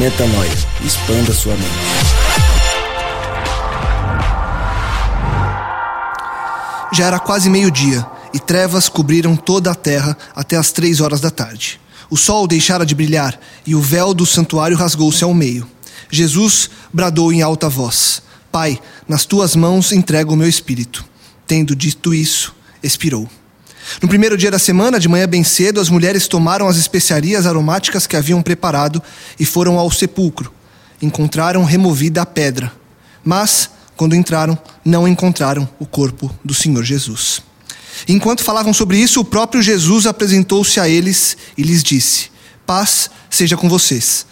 Metanoia. Expanda sua mente. Já era quase meio-dia e trevas cobriram toda a terra até as três horas da tarde. O sol deixara de brilhar e o véu do santuário rasgou-se ao meio. Jesus bradou em alta voz: Pai, nas tuas mãos entrego o meu espírito. Tendo dito isso, expirou. No primeiro dia da semana, de manhã bem cedo, as mulheres tomaram as especiarias aromáticas que haviam preparado e foram ao sepulcro. Encontraram removida a pedra. Mas, quando entraram, não encontraram o corpo do Senhor Jesus. Enquanto falavam sobre isso, o próprio Jesus apresentou-se a eles e lhes disse: Paz seja com vocês.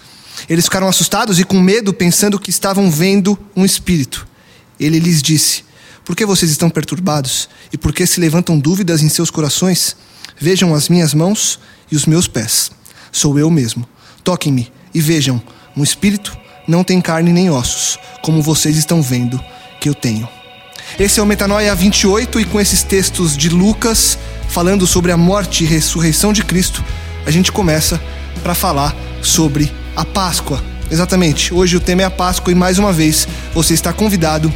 Eles ficaram assustados e com medo, pensando que estavam vendo um espírito. Ele lhes disse: Por que vocês estão perturbados? E por que se levantam dúvidas em seus corações? Vejam as minhas mãos e os meus pés. Sou eu mesmo. Toquem-me e vejam: um espírito não tem carne nem ossos, como vocês estão vendo que eu tenho. Esse é o Metanoia 28 e com esses textos de Lucas falando sobre a morte e ressurreição de Cristo, a gente começa para falar sobre a Páscoa. Exatamente, hoje o tema é a Páscoa e mais uma vez você está convidado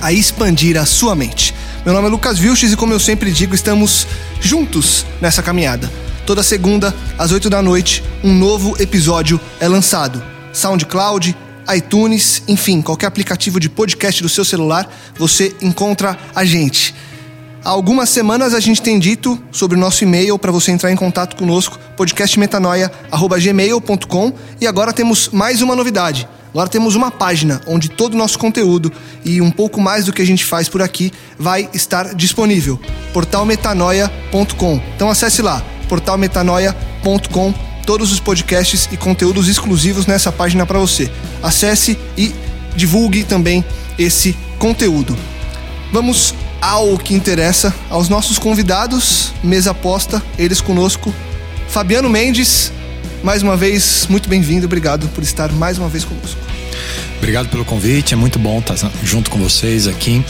a expandir a sua mente. Meu nome é Lucas Vilches e como eu sempre digo, estamos juntos nessa caminhada. Toda segunda, às 8 da noite, um novo episódio é lançado. SoundCloud, iTunes, enfim, qualquer aplicativo de podcast do seu celular, você encontra a gente. Há algumas semanas a gente tem dito sobre o nosso e-mail para você entrar em contato conosco, podcastmetanoia.gmail.com e agora temos mais uma novidade. Agora temos uma página onde todo o nosso conteúdo e um pouco mais do que a gente faz por aqui vai estar disponível. portalmetanoia.com. Então acesse lá, portalmetanoia.com todos os podcasts e conteúdos exclusivos nessa página para você. Acesse e divulgue também esse conteúdo. Vamos ao que interessa, aos nossos convidados, mesa aposta, eles conosco. Fabiano Mendes, mais uma vez, muito bem-vindo, obrigado por estar mais uma vez conosco. Obrigado pelo convite, é muito bom estar junto com vocês aqui.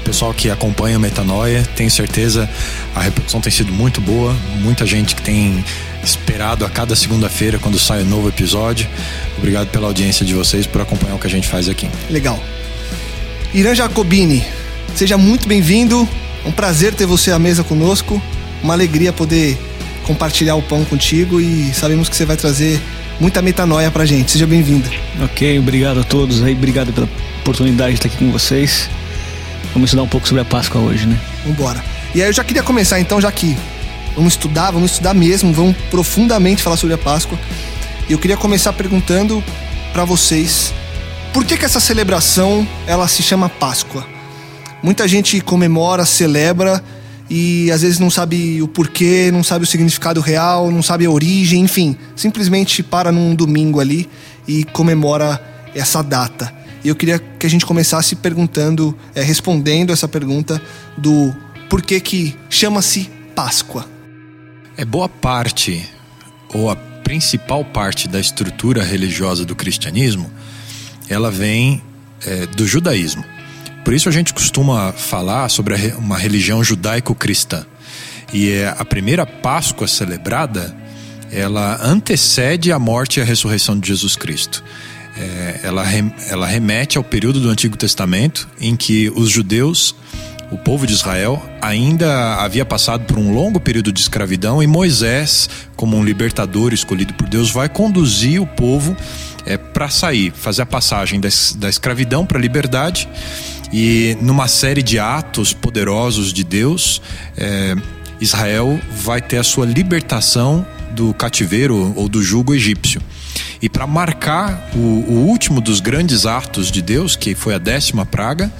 O pessoal que acompanha o Metanoia, tenho certeza a repercussão tem sido muito boa, muita gente que tem esperado a cada segunda-feira quando sai um novo episódio. Obrigado pela audiência de vocês, por acompanhar o que a gente faz aqui. Legal. Irã Jacobini, seja muito bem-vindo. Um prazer ter você à mesa conosco. Uma alegria poder compartilhar o pão contigo e sabemos que você vai trazer muita metanoia pra gente. Seja bem-vindo. Ok, obrigado a todos aí, obrigado pela oportunidade de estar aqui com vocês. Vamos estudar um pouco sobre a Páscoa hoje, né? Vambora. E aí eu já queria começar então, já que vamos estudar, vamos estudar mesmo, vamos profundamente falar sobre a Páscoa. E eu queria começar perguntando para vocês, por que que essa celebração ela se chama Páscoa? Muita gente comemora, celebra e às vezes não sabe o porquê, não sabe o significado real, não sabe a origem, enfim, simplesmente para num domingo ali e comemora essa data. E eu queria que a gente começasse perguntando, é, respondendo essa pergunta do porquê que chama-se Páscoa. É boa parte, ou a principal parte da estrutura religiosa do cristianismo, ela vem é, do judaísmo. Por isso a gente costuma falar sobre uma religião judaico-cristã. E é a primeira Páscoa celebrada, ela antecede a morte e a ressurreição de Jesus Cristo. É, ela, ela remete ao período do Antigo Testamento em que os judeus o povo de Israel ainda havia passado por um longo período de escravidão e Moisés, como um libertador escolhido por Deus, vai conduzir o povo é para sair, fazer a passagem da, da escravidão para a liberdade e numa série de atos poderosos de Deus, é, Israel vai ter a sua libertação do cativeiro ou do jugo egípcio. E para marcar o, o, último dos grandes atos de Deus, que foi a décima praga,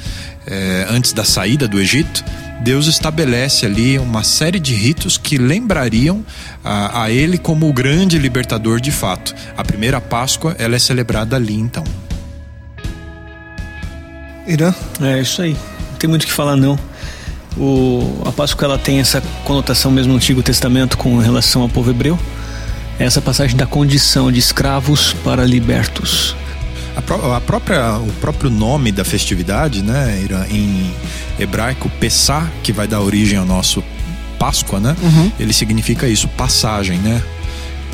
é, antes da saída do Egito, Deus estabelece ali uma série de ritos que lembrariam a, a Ele como o grande libertador de fato. A primeira Páscoa ela é celebrada ali então. Irã? É isso aí. Não tem muito o que falar não. O, a Páscoa ela tem essa conotação mesmo no Antigo Testamento com relação ao povo hebreu. É essa passagem da condição de escravos para libertos. A, pró a própria, o próprio nome da festividade, né, Irã, em hebraico, Pessah, que vai dar origem ao nosso Páscoa, né? Uhum. Ele significa isso, passagem, né?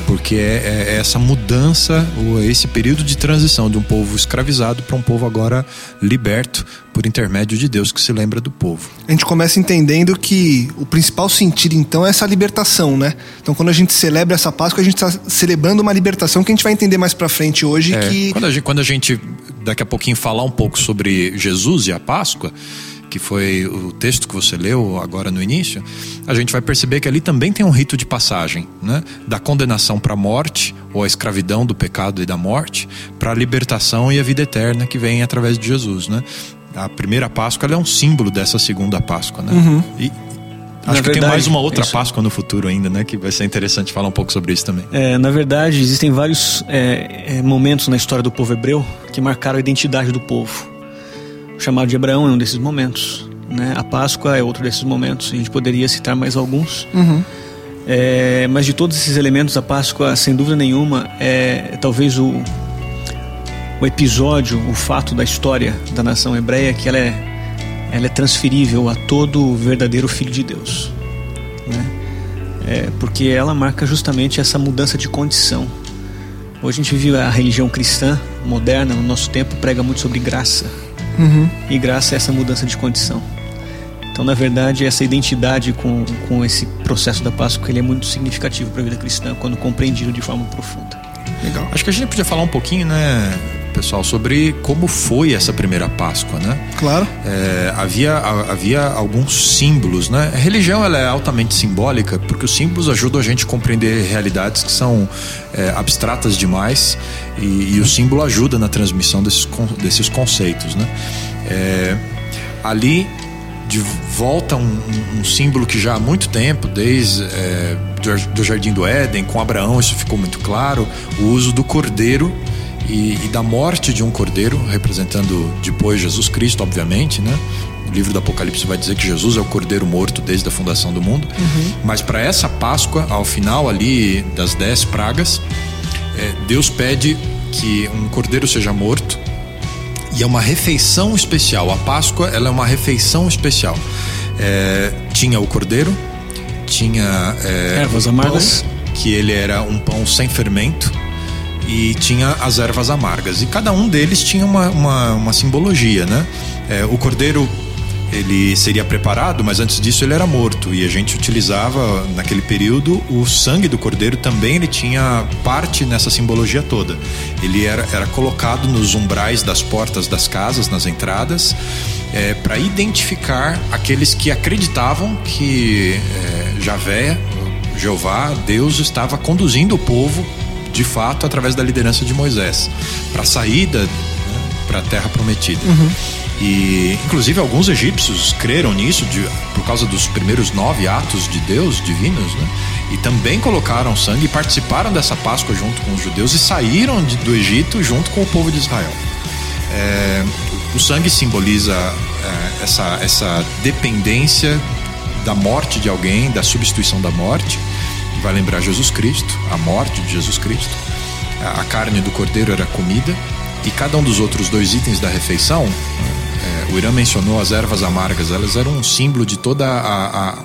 Porque é, é, essa mudança, esse período de transição de um povo escravizado para um povo agora liberto por intermédio de Deus que se lembra do povo. A gente começa entendendo que o principal sentido então é essa libertação, né? Então quando a gente celebra essa Páscoa, a gente está celebrando uma libertação que a gente vai entender mais para frente hoje. É, que quando a, gente, quando a gente daqui a pouquinho falar um pouco sobre Jesus e a Páscoa que foi o texto que você leu agora no início, a gente vai perceber que ali também tem um rito de passagem, né? Da condenação para a morte, ou a escravidão do pecado e da morte, para a libertação e a vida eterna que vem através de Jesus, né? A primeira Páscoa é um símbolo dessa segunda Páscoa, né? Uhum. E, Acho na que verdade, tem mais uma outra isso. Páscoa no futuro ainda, né? Que vai ser interessante falar um pouco sobre isso também. É, na verdade, existem vários é, é, momentos na história do povo hebreu que marcaram a identidade do povo. Chamado de Abraão é um desses momentos. Né? A Páscoa é outro desses momentos. A gente poderia citar mais alguns. Uhum. É, mas de todos esses elementos, a Páscoa, sem dúvida nenhuma, é talvez o, o episódio, o fato da história da nação hebreia que ela é, ela é transferível a todo o verdadeiro Filho de Deus. Né? É, porque ela marca justamente essa mudança de condição. Hoje a gente vive a religião cristã moderna, no nosso tempo, prega muito sobre graça Uhum. E graça a essa mudança de condição. Então, na verdade, essa identidade com, com esse processo da Páscoa ele é muito significativo para a vida cristã quando compreendido de forma profunda. Legal. Acho que a gente podia falar um pouquinho, né, pessoal, sobre como foi essa primeira Páscoa, né? Claro. É, havia, havia alguns símbolos, né? A religião ela é altamente simbólica porque os símbolos ajudam a gente a compreender realidades que são é, abstratas demais e, e, o símbolo ajuda na transmissão desses, desses conceitos, né? É, ali de volta um, um, símbolo que já há muito tempo, desde é, do Jardim do Éden, com Abraão, isso ficou muito claro, o uso do cordeiro e, e, da morte de um cordeiro, representando depois Jesus Cristo, obviamente, né? O livro do Apocalipse vai dizer que Jesus é o cordeiro morto desde a fundação do mundo. Uhum. Mas para essa Páscoa, ao final ali das dez pragas, é, Deus pede que um cordeiro seja morto e é uma refeição especial. A Páscoa ela é uma refeição especial. É, tinha o cordeiro, tinha é, ervas amargas, que ele era um pão sem fermento e tinha as ervas amargas. E cada um deles tinha uma, uma, uma simbologia, né? É, o cordeiro ele seria preparado, mas antes disso ele era morto e a gente utilizava naquele período o sangue do cordeiro também ele tinha parte nessa simbologia toda. Ele era, era colocado nos umbrais das portas das casas, nas entradas, é, para identificar aqueles que acreditavam que é, Javé, Jeová, Deus estava conduzindo o povo de fato, através da liderança de Moisés, para a saída né, para a terra prometida. Uhum. E, inclusive, alguns egípcios creram nisso de, por causa dos primeiros nove atos de Deus divinos, né? E também colocaram sangue e participaram dessa Páscoa junto com os judeus e saíram de, do Egito junto com o povo de Israel. É, o sangue simboliza é, essa, essa dependência da morte de alguém, da substituição da morte vai lembrar Jesus Cristo, a morte de Jesus Cristo. A carne do cordeiro era comida e cada um dos outros dois itens da refeição, é, o Irã mencionou as ervas amargas, elas eram um símbolo de toda a, a,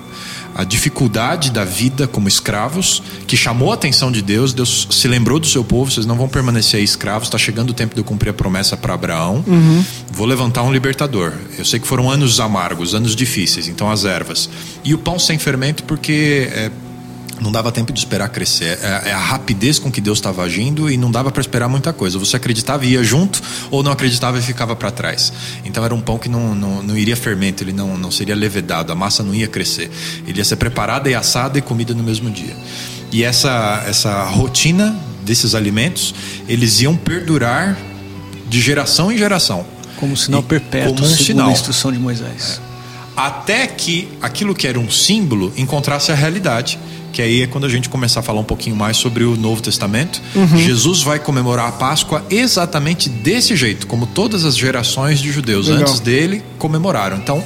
a dificuldade da vida como escravos, que chamou a atenção de Deus. Deus se lembrou do seu povo, vocês não vão permanecer aí escravos, está chegando o tempo de eu cumprir a promessa para Abraão. Uhum. Vou levantar um libertador. Eu sei que foram anos amargos, anos difíceis, então as ervas. E o pão sem fermento, porque. É, não dava tempo de esperar crescer. É, é a rapidez com que Deus estava agindo e não dava para esperar muita coisa. Você acreditava e ia junto, ou não acreditava e ficava para trás. Então era um pão que não, não, não iria fermento, ele não, não seria levedado, a massa não ia crescer. Ele ia ser preparada e assada e comida no mesmo dia. E essa, essa rotina desses alimentos, eles iam perdurar de geração em geração. Como um sinal perpétuo, como um sinal. a instrução de Moisés. É. Até que aquilo que era um símbolo encontrasse a realidade que aí é quando a gente começar a falar um pouquinho mais sobre o Novo Testamento. Uhum. Jesus vai comemorar a Páscoa exatamente desse jeito, como todas as gerações de judeus Legal. antes dele comemoraram. Então,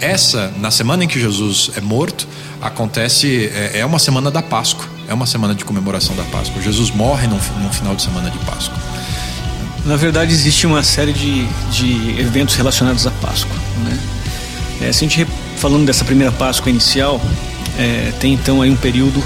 essa, na semana em que Jesus é morto, acontece, é, é uma semana da Páscoa, é uma semana de comemoração da Páscoa. Jesus morre no, no final de semana de Páscoa. Na verdade, existe uma série de, de eventos relacionados à Páscoa. Né? É, se a gente falando dessa primeira Páscoa inicial, é, tem então aí um período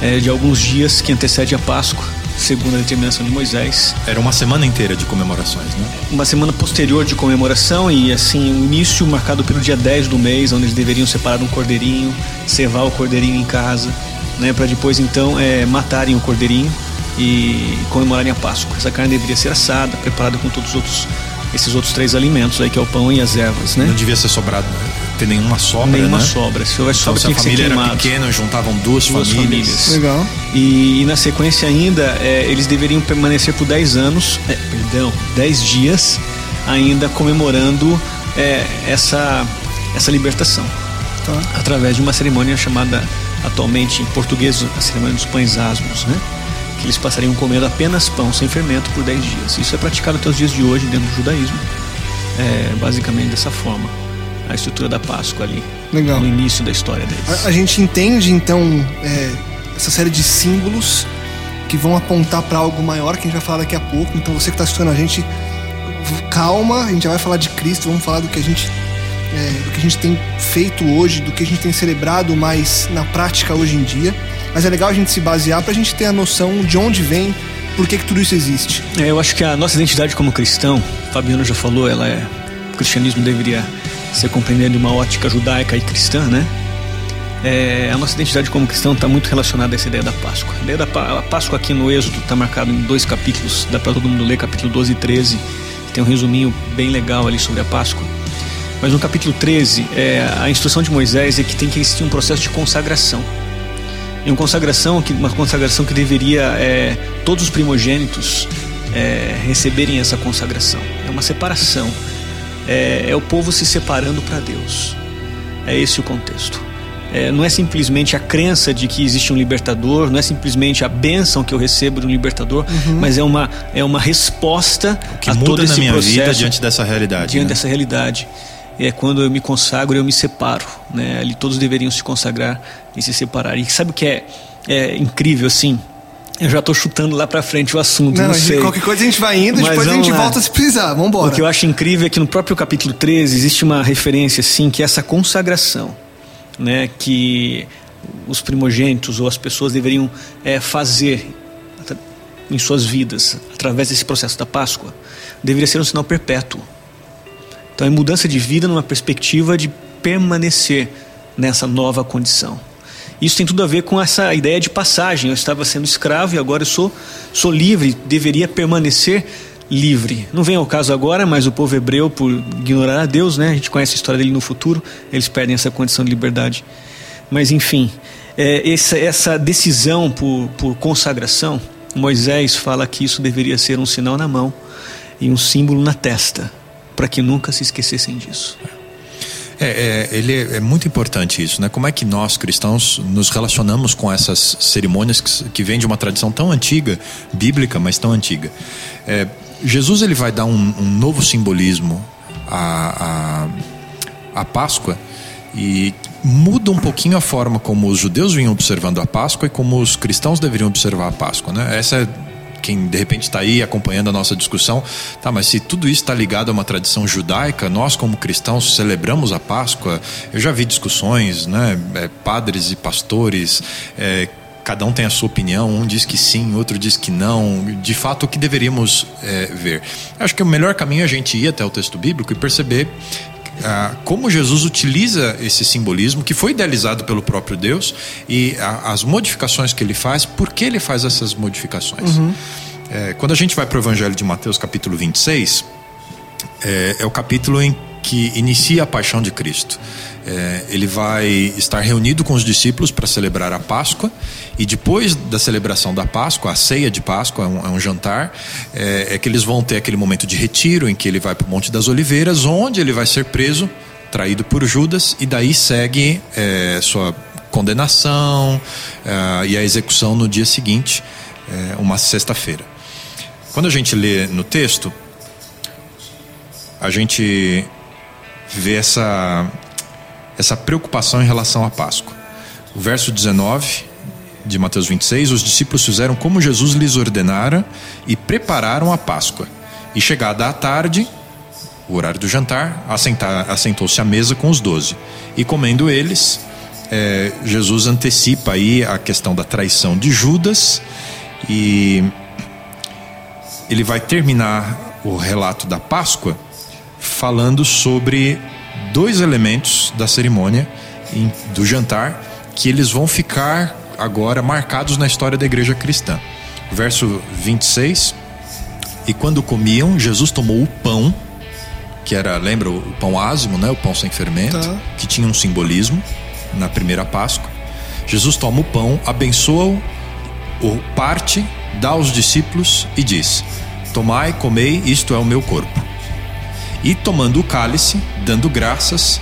é, de alguns dias que antecede a Páscoa, segundo a determinação de Moisés. Era uma semana inteira de comemorações, né? Uma semana posterior de comemoração e assim, o início marcado pelo dia 10 do mês, onde eles deveriam separar um cordeirinho, cevar o cordeirinho em casa, né, para depois então é, matarem o cordeirinho e comemorarem a Páscoa. Essa carne deveria ser assada, preparada com todos os outros esses outros três alimentos aí, que é o pão e as ervas, né? Não devia ser sobrado, ter nenhuma sobra, Nenhuma né? sobra. Se houvesse então, sobra, se a família era pequena, juntavam duas, duas famílias. famílias. Legal. E, e, na sequência ainda, é, eles deveriam permanecer por 10 anos, é, perdão, 10 dias, ainda comemorando é, essa, essa libertação. Tá. Através de uma cerimônia chamada, atualmente em português, a cerimônia dos pães asmos, né? que eles passariam comendo apenas pão sem fermento por 10 dias. Isso é praticado até os dias de hoje dentro do judaísmo, é, basicamente dessa forma. A estrutura da Páscoa ali, Legal. no início da história deles. A, a gente entende então é, essa série de símbolos que vão apontar para algo maior que a gente vai falar daqui a pouco. Então você que está assistindo a gente, calma, a gente já vai falar de Cristo, vamos falar do que a gente é, do que a gente tem feito hoje, do que a gente tem celebrado mais na prática hoje em dia. Mas é legal a gente se basear para a gente ter a noção de onde vem, por que, que tudo isso existe. É, eu acho que a nossa identidade como cristão, Fabiano já falou, ela é, o cristianismo deveria ser compreendido de uma ótica judaica e cristã, né? É, a nossa identidade como cristão está muito relacionada a essa ideia da Páscoa. A ideia da a Páscoa aqui no Êxodo está marcada em dois capítulos, dá para todo mundo ler, capítulo 12 e 13. Tem um resuminho bem legal ali sobre a Páscoa. Mas no capítulo 13, é, a instrução de Moisés é que tem que existir um processo de consagração em uma consagração que uma consagração que deveria é, todos os primogênitos é, receberem essa consagração. É uma separação. É, é o povo se separando para Deus. É esse o contexto. É, não é simplesmente a crença de que existe um libertador, não é simplesmente a bênção que eu recebo de um libertador, uhum. mas é uma, é uma resposta o que a muda todo esse na minha processo vida diante dessa realidade. Diante né? dessa realidade é quando eu me consagro, eu me separo. Né? Ali todos deveriam se consagrar e se separar. E sabe o que é, é incrível assim? Eu já estou chutando lá para frente o assunto, não, não sei. Qualquer coisa a gente vai indo, Mas depois a gente lá. volta se precisar. Vamos embora. O que eu acho incrível é que no próprio capítulo 13 existe uma referência assim que é essa consagração, né, que os primogênitos ou as pessoas deveriam é, fazer em suas vidas através desse processo da Páscoa, deveria ser um sinal perpétuo. Então é mudança de vida numa perspectiva de permanecer nessa nova condição. Isso tem tudo a ver com essa ideia de passagem. Eu estava sendo escravo e agora eu sou, sou livre, deveria permanecer livre. Não vem ao caso agora, mas o povo hebreu, por ignorar a Deus, né? a gente conhece a história dele no futuro, eles perdem essa condição de liberdade. Mas enfim, é, essa, essa decisão por, por consagração, Moisés fala que isso deveria ser um sinal na mão e um símbolo na testa para que nunca se esquecessem disso. É, é, ele é, é, muito importante isso, né? Como é que nós cristãos nos relacionamos com essas cerimônias que, que vêm de uma tradição tão antiga, bíblica, mas tão antiga? É, Jesus ele vai dar um, um novo simbolismo à, à, à Páscoa e muda um pouquinho a forma como os judeus vinham observando a Páscoa e como os cristãos deveriam observar a Páscoa, né? Essa é quem de repente está aí acompanhando a nossa discussão, tá, mas se tudo isso está ligado a uma tradição judaica, nós como cristãos celebramos a Páscoa. Eu já vi discussões, né, é, padres e pastores. É, cada um tem a sua opinião, um diz que sim, outro diz que não. De fato, o que deveríamos é, ver? Acho que o melhor caminho é a gente ir até o texto bíblico e perceber ah, como Jesus utiliza esse simbolismo que foi idealizado pelo próprio Deus e a, as modificações que ele faz, por que ele faz essas modificações. Uhum. É, quando a gente vai para o Evangelho de Mateus, capítulo 26, é, é o capítulo em que inicia a paixão de Cristo. É, ele vai estar reunido com os discípulos para celebrar a Páscoa e depois da celebração da Páscoa, a ceia de Páscoa é um, é um jantar, é, é, que eles vão ter aquele momento de retiro em que ele vai para o Monte das Oliveiras, onde ele vai ser preso, traído por Judas e daí segue é, sua condenação é, e a execução no dia seguinte, é, uma sexta-feira. Quando a gente lê no texto, a gente vê essa, essa preocupação em relação à Páscoa. O verso 19 de Mateus 26, os discípulos fizeram como Jesus lhes ordenara e prepararam a Páscoa. E chegada a tarde, o horário do jantar, assentou-se à mesa com os doze. E comendo eles, é, Jesus antecipa aí a questão da traição de Judas e ele vai terminar o relato da Páscoa falando sobre dois elementos da cerimônia do jantar que eles vão ficar agora marcados na história da igreja cristã. Verso 26. E quando comiam, Jesus tomou o pão, que era, lembra o pão ázimo, né? O pão sem fermento, tá. que tinha um simbolismo na primeira Páscoa. Jesus toma o pão, abençoa-o, o parte, dá aos discípulos e diz: Tomai, comei, isto é o meu corpo. E tomando o cálice, dando graças,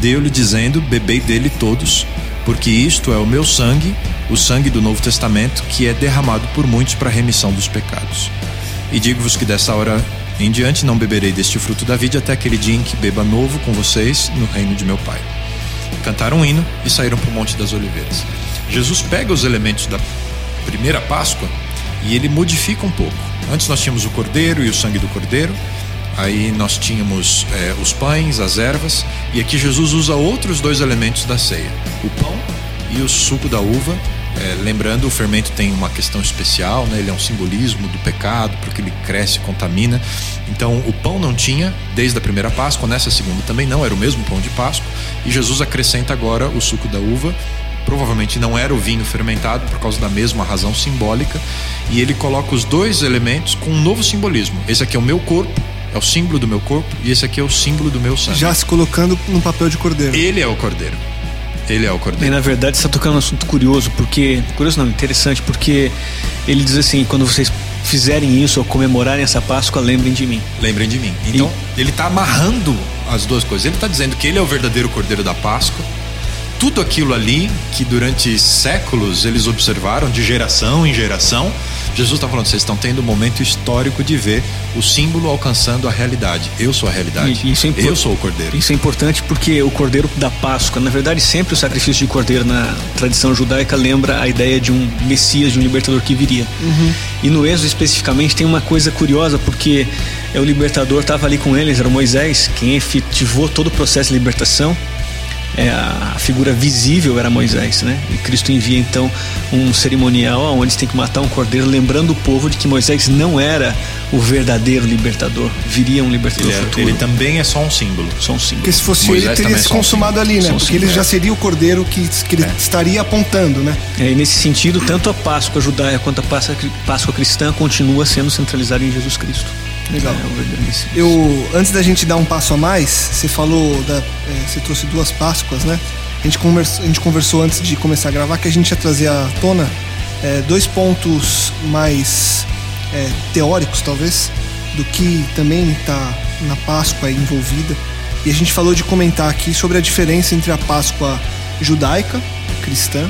deu-lhe dizendo: Bebei dele todos, porque isto é o meu sangue, o sangue do Novo Testamento, que é derramado por muitos para a remissão dos pecados. E digo-vos que dessa hora em diante não beberei deste fruto da vida até aquele dia em que beba novo com vocês no reino de meu Pai. Cantaram um hino e saíram para o Monte das Oliveiras. Jesus pega os elementos da primeira Páscoa e ele modifica um pouco. Antes nós tínhamos o cordeiro e o sangue do cordeiro, Aí nós tínhamos é, os pães, as ervas, e aqui Jesus usa outros dois elementos da ceia: o pão e o suco da uva. É, lembrando, o fermento tem uma questão especial, né? ele é um simbolismo do pecado, porque ele cresce, contamina. Então, o pão não tinha desde a primeira Páscoa, nessa segunda também não, era o mesmo pão de Páscoa, e Jesus acrescenta agora o suco da uva provavelmente não era o vinho fermentado por causa da mesma razão simbólica, e ele coloca os dois elementos com um novo simbolismo. Esse aqui é o meu corpo é o símbolo do meu corpo e esse aqui é o símbolo do meu sangue. Já se colocando no papel de cordeiro. Ele é o cordeiro. Ele é o cordeiro. E na verdade você está tocando um assunto curioso, porque. Curioso não, interessante, porque ele diz assim: quando vocês fizerem isso ou comemorarem essa Páscoa, lembrem de mim. Lembrem de mim. Então, e... ele está amarrando as duas coisas. Ele está dizendo que ele é o verdadeiro cordeiro da Páscoa. Tudo aquilo ali que durante séculos eles observaram, de geração em geração, Jesus está falando, vocês estão tendo um momento histórico de ver o símbolo alcançando a realidade. Eu sou a realidade. isso é eu sou o cordeiro. Isso é importante porque o cordeiro da Páscoa, na verdade, sempre o sacrifício de cordeiro na tradição judaica lembra a ideia de um Messias, de um libertador que viria. Uhum. E no Êxodo especificamente tem uma coisa curiosa porque é o libertador estava ali com eles, era Moisés, quem efetivou todo o processo de libertação é, a figura visível era Moisés, né? E Cristo envia então um cerimonial onde têm que matar um cordeiro, lembrando o povo de que Moisés não era o verdadeiro libertador, viria um libertador ele, é, futuro. Ele também é só um símbolo. Só um símbolo. Porque se fosse Moisés ele, teria é se consumado um ali, né? Porque ele já seria o cordeiro que, que ele é. estaria apontando, né? É, e nesse sentido, tanto a Páscoa judaia quanto a Páscoa, Páscoa cristã continua sendo centralizada em Jesus Cristo. Legal. É, eu, antes da gente dar um passo a mais, você falou da, é, você trouxe duas Páscoas, né? A gente, conversa, a gente conversou antes de começar a gravar que a gente ia trazer à tona é, dois pontos mais é, teóricos, talvez, do que também está na Páscoa envolvida. E a gente falou de comentar aqui sobre a diferença entre a Páscoa judaica, cristã,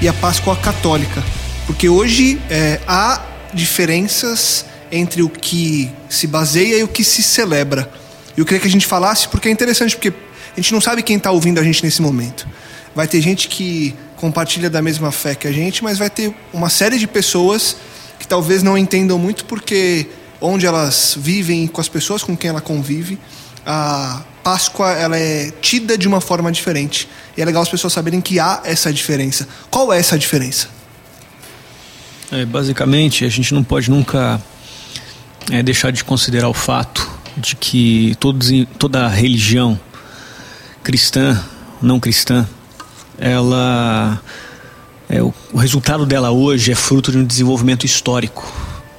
e a Páscoa católica. Porque hoje é, há diferenças entre o que se baseia e o que se celebra. Eu queria que a gente falasse porque é interessante, porque a gente não sabe quem está ouvindo a gente nesse momento. Vai ter gente que compartilha da mesma fé que a gente, mas vai ter uma série de pessoas que talvez não entendam muito porque onde elas vivem com as pessoas com quem ela convive, a Páscoa ela é tida de uma forma diferente. E é legal as pessoas saberem que há essa diferença. Qual é essa diferença? É, basicamente, a gente não pode nunca é, deixar de considerar o fato de que todos, toda religião cristã, não cristã, ela é, o, o, resultado dela hoje é fruto de um desenvolvimento histórico,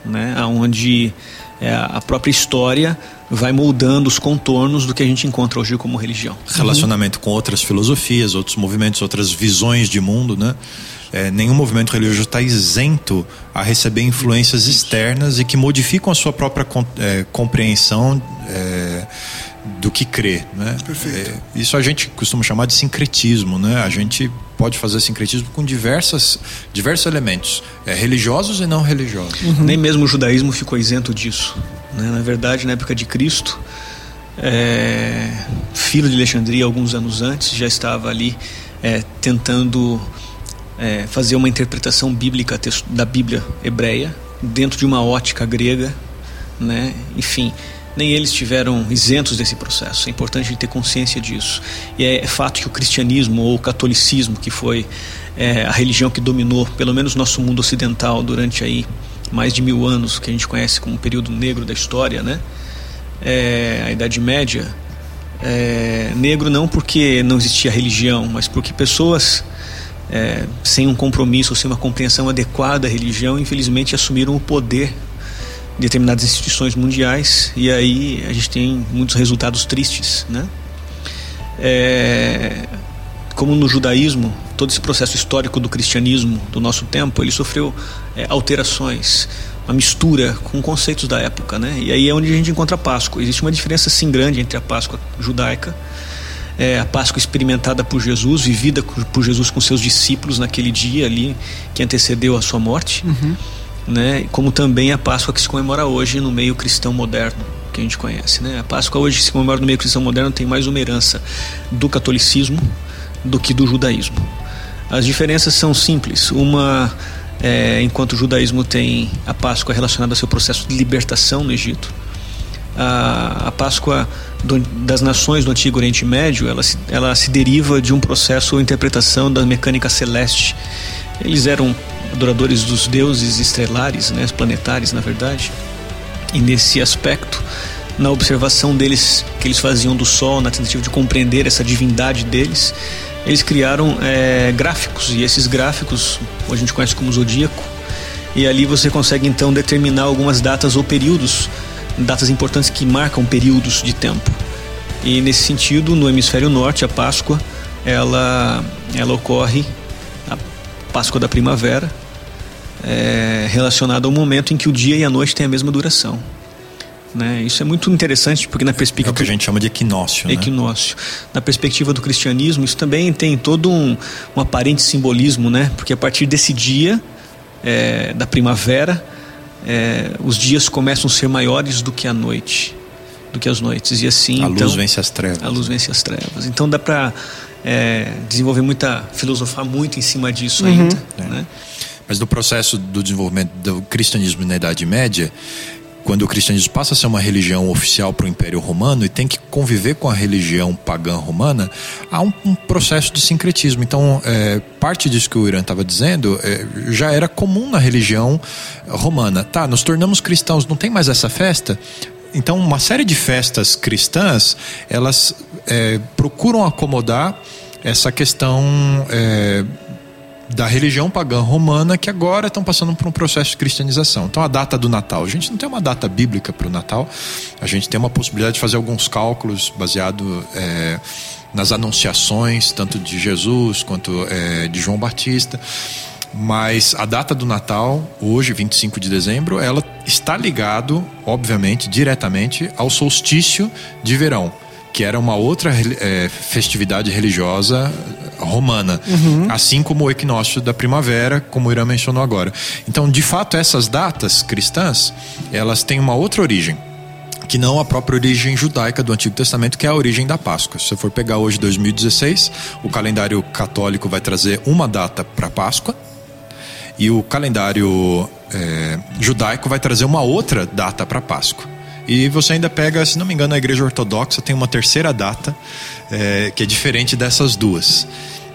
né, onde é, a própria história vai moldando os contornos do que a gente encontra hoje como religião. Relacionamento uhum. com outras filosofias, outros movimentos, outras visões de mundo, né? É, nenhum movimento religioso está isento a receber influências externas e que modificam a sua própria é, compreensão é, do que crê. Né? Perfeito. É, isso a gente costuma chamar de sincretismo. Né? A gente pode fazer sincretismo com diversas, diversos elementos, é, religiosos e não religiosos. Uhum. Nem mesmo o judaísmo ficou isento disso. Né? Na verdade, na época de Cristo, é, filho de Alexandria, alguns anos antes, já estava ali é, tentando é, fazer uma interpretação bíblica da Bíblia hebreia dentro de uma ótica grega, né? Enfim, nem eles estiveram isentos desse processo. É importante ter consciência disso. E é, é, fato que o cristianismo ou o catolicismo, que foi é, a religião que dominou, pelo menos nosso mundo ocidental durante aí mais de mil anos, que a gente conhece como um período negro da história, né? É, a Idade Média, é, negro não porque não existia religião, mas porque pessoas é, sem um compromisso, sem uma compreensão adequada da religião, infelizmente assumiram o poder de determinadas instituições mundiais e aí a gente tem muitos resultados tristes, né? É, como no judaísmo, todo esse processo histórico do cristianismo do nosso tempo, ele sofreu é, alterações, uma mistura com conceitos da época, né? E aí é onde a gente encontra a Páscoa. Existe uma diferença sim grande entre a Páscoa judaica é, a Páscoa experimentada por Jesus, vivida por Jesus com seus discípulos naquele dia ali que antecedeu a sua morte, uhum. né? Como também a Páscoa que se comemora hoje no meio cristão moderno que a gente conhece, né? A Páscoa hoje que se comemora no meio cristão moderno tem mais uma herança do catolicismo do que do judaísmo. As diferenças são simples. Uma é, enquanto o judaísmo tem a Páscoa relacionada ao seu processo de libertação no Egito, a, a Páscoa do, das nações do Antigo Oriente Médio, ela, ela se deriva de um processo ou interpretação da mecânica celeste. Eles eram adoradores dos deuses estelares, né, planetários, na verdade. E nesse aspecto, na observação deles que eles faziam do Sol, na tentativa de compreender essa divindade deles, eles criaram é, gráficos e esses gráficos a gente conhece como zodíaco. E ali você consegue então determinar algumas datas ou períodos datas importantes que marcam períodos de tempo. E nesse sentido, no hemisfério norte, a Páscoa, ela, ela ocorre, a Páscoa da primavera, é, relacionada ao momento em que o dia e a noite têm a mesma duração. Né? Isso é muito interessante porque na perspectiva é o que a gente chama de equinócio. Né? Equinócio. Na perspectiva do cristianismo, isso também tem todo um, um aparente simbolismo, né? Porque a partir desse dia é, da primavera é, os dias começam a ser maiores do que a noite, do que as noites. E assim. A então, luz vence as trevas. A luz vence as trevas. Então dá para é, desenvolver muita. filosofar muito em cima disso uhum. ainda. É. Né? Mas no processo do desenvolvimento do cristianismo na Idade Média, quando o cristianismo passa a ser uma religião oficial para o Império Romano e tem que conviver com a religião pagã romana, há um, um processo de sincretismo. Então, é, parte disso que o Irã estava dizendo é, já era comum na religião romana. Tá, nos tornamos cristãos, não tem mais essa festa? Então, uma série de festas cristãs, elas é, procuram acomodar essa questão é, da religião pagã romana que agora estão passando por um processo de cristianização. Então, a data do Natal. A gente não tem uma data bíblica para o Natal, a gente tem uma possibilidade de fazer alguns cálculos baseado é, nas anunciações, tanto de Jesus quanto é, de João Batista. Mas a data do Natal, hoje, 25 de dezembro, ela está ligado, obviamente, diretamente ao solstício de verão que era uma outra é, festividade religiosa romana, uhum. assim como o equinócio da primavera, como o Irã mencionou agora. Então, de fato, essas datas cristãs, elas têm uma outra origem que não a própria origem judaica do Antigo Testamento, que é a origem da Páscoa. Se você for pegar hoje 2016, o calendário católico vai trazer uma data para Páscoa e o calendário é, judaico vai trazer uma outra data para Páscoa. E você ainda pega, se não me engano, a igreja ortodoxa tem uma terceira data é, que é diferente dessas duas.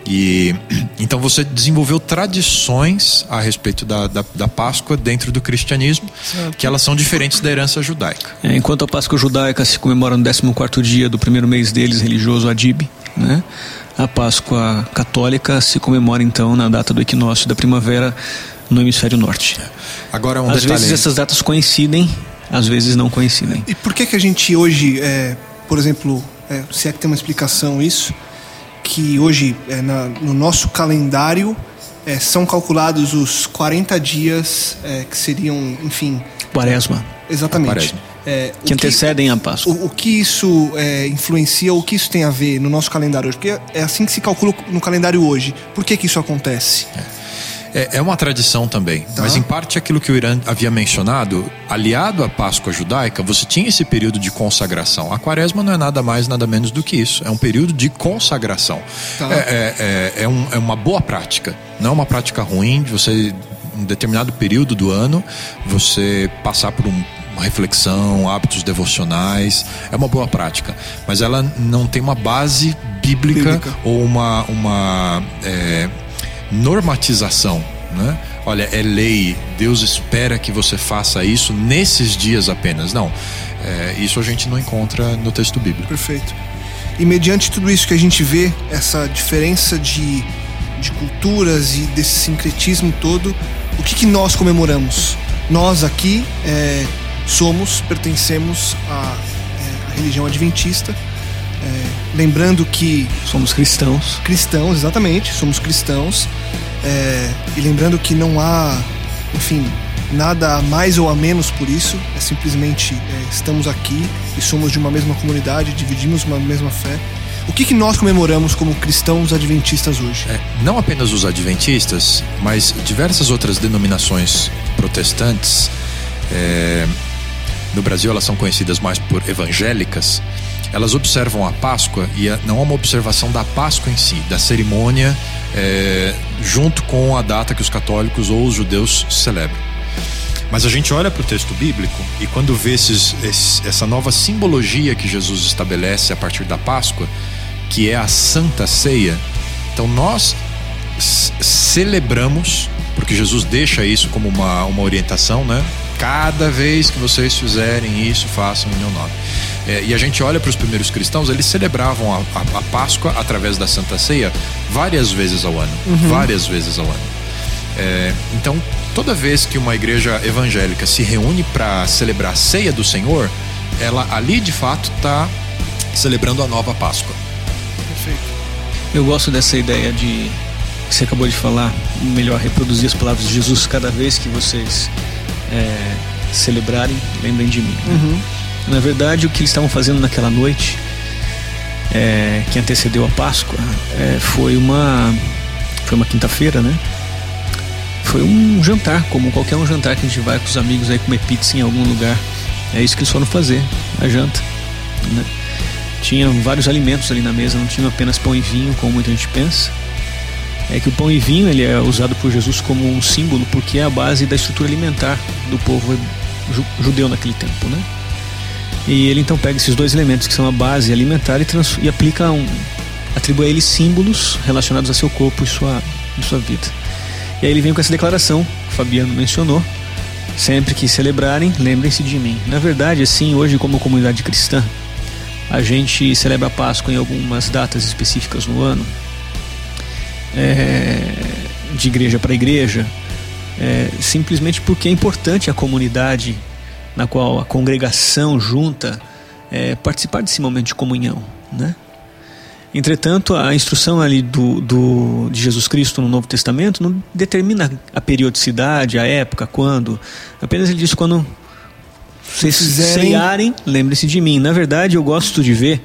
E então você desenvolveu tradições a respeito da, da, da Páscoa dentro do cristianismo, certo. que elas são diferentes da herança judaica. É, enquanto a Páscoa judaica se comemora no 14 dia do primeiro mês deles, religioso Adib, né? A Páscoa católica se comemora então na data do equinócio da primavera no hemisfério norte. Agora um Às detalhe. vezes essas datas coincidem, às vezes não coincidem. E por que que a gente hoje, é, por exemplo, é, se é que tem uma explicação isso, que hoje é, na, no nosso calendário é, são calculados os 40 dias é, que seriam, enfim. Quaresma. Exatamente. Quaresma. É, que antecedem a Páscoa. O, o que isso é, influencia, o que isso tem a ver no nosso calendário hoje? Porque é assim que se calcula no calendário hoje. Por que, que isso acontece? É, é uma tradição também, Tá. mas em parte aquilo que o Irã havia mencionado, aliado à Páscoa judaica, você tinha esse período de consagração. A quaresma não é nada mais, nada menos do que isso. É um período de consagração. Tá. É, é- é- é um- é uma boa prática, não é uma prática ruim de você, em determinado período do ano, você passar por um- uma reflexão, hábitos devocionais. É uma boa prática, mas ela não tem uma base bíblica, Bíblica. ou uma, uma é, normatização, né? Olha, é lei, Deus espera que você faça isso nesses dias apenas. Não, é, isso a gente não encontra no texto bíblico. Perfeito. E mediante tudo isso que a gente vê, essa diferença de, de culturas e desse sincretismo todo, o que, que nós comemoramos? Nós aqui é, somos, pertencemos à, é, à religião adventista, é, lembrando que Somos cristãos. cristãos, exatamente, somos cristãos. É, e lembrando que não há, enfim, nada a mais ou a menos por isso, é simplesmente é, estamos aqui e somos de uma mesma comunidade, dividimos uma mesma fé. O que, que nós comemoramos como cristãos adventistas hoje? É, não apenas os adventistas, mas diversas outras denominações protestantes. é, no Brasil, elas são conhecidas mais por evangélicas. Elas observam a Páscoa e não é uma observação da Páscoa em si, da cerimônia, é, junto com a data que os católicos ou os judeus celebram. Mas a gente olha para o texto bíblico e quando vê esses- esse- essa nova simbologia que Jesus estabelece a partir da Páscoa, que é a Santa Ceia, então nós celebramos, porque Jesus deixa isso como uma, uma orientação, né? Cada vez que vocês fizerem isso, façam em meu nome. É, e a gente olha para os primeiros cristãos, eles celebravam a, a- a Páscoa através da Santa Ceia várias vezes ao ano. Várias vezes ao ano. É, então, toda vez que uma igreja evangélica se reúne para celebrar a ceia do Senhor, ela ali de fato está celebrando a nova Páscoa. Perfeito. Eu gosto dessa ideia de que você acabou de falar, melhor reproduzir as palavras de Jesus cada vez que vocês é, celebrarem, lembrem de mim. né? Na verdade, o que eles estavam fazendo naquela noite, é, que antecedeu a Páscoa, é, foi uma foi uma quinta-feira, né? Foi um jantar, como qualquer um jantar que a gente vai com os amigos aí comer pizza em algum lugar. É isso que eles foram fazer, a janta. Né? Tinha vários alimentos ali na mesa, não tinha apenas pão e vinho, como muita gente pensa. É que o pão e vinho ele é usado por Jesus como um símbolo, porque é a base da estrutura alimentar do povo ju- judeu naquele tempo, né? E ele então pega esses dois elementos que são a base alimentar e, e aplica um, atribui a eles símbolos relacionados a seu corpo e sua, e sua vida. E aí ele vem com essa declaração que o Fabiano mencionou. Sempre que celebrarem, lembrem-se de mim. Na verdade, assim, hoje como comunidade cristã, a gente celebra a Páscoa em algumas datas específicas no ano, é, de igreja para igreja, é, simplesmente porque é importante a comunidade na qual a congregação junta é, participar desse momento de comunhão, né? Entretanto, a instrução ali do, do, de Jesus Cristo no Novo Testamento não determina a periodicidade, a época, quando. Apenas ele diz quando vocês Fizerem- ceiarem, lembre-se de mim. Na verdade, eu gosto de ver,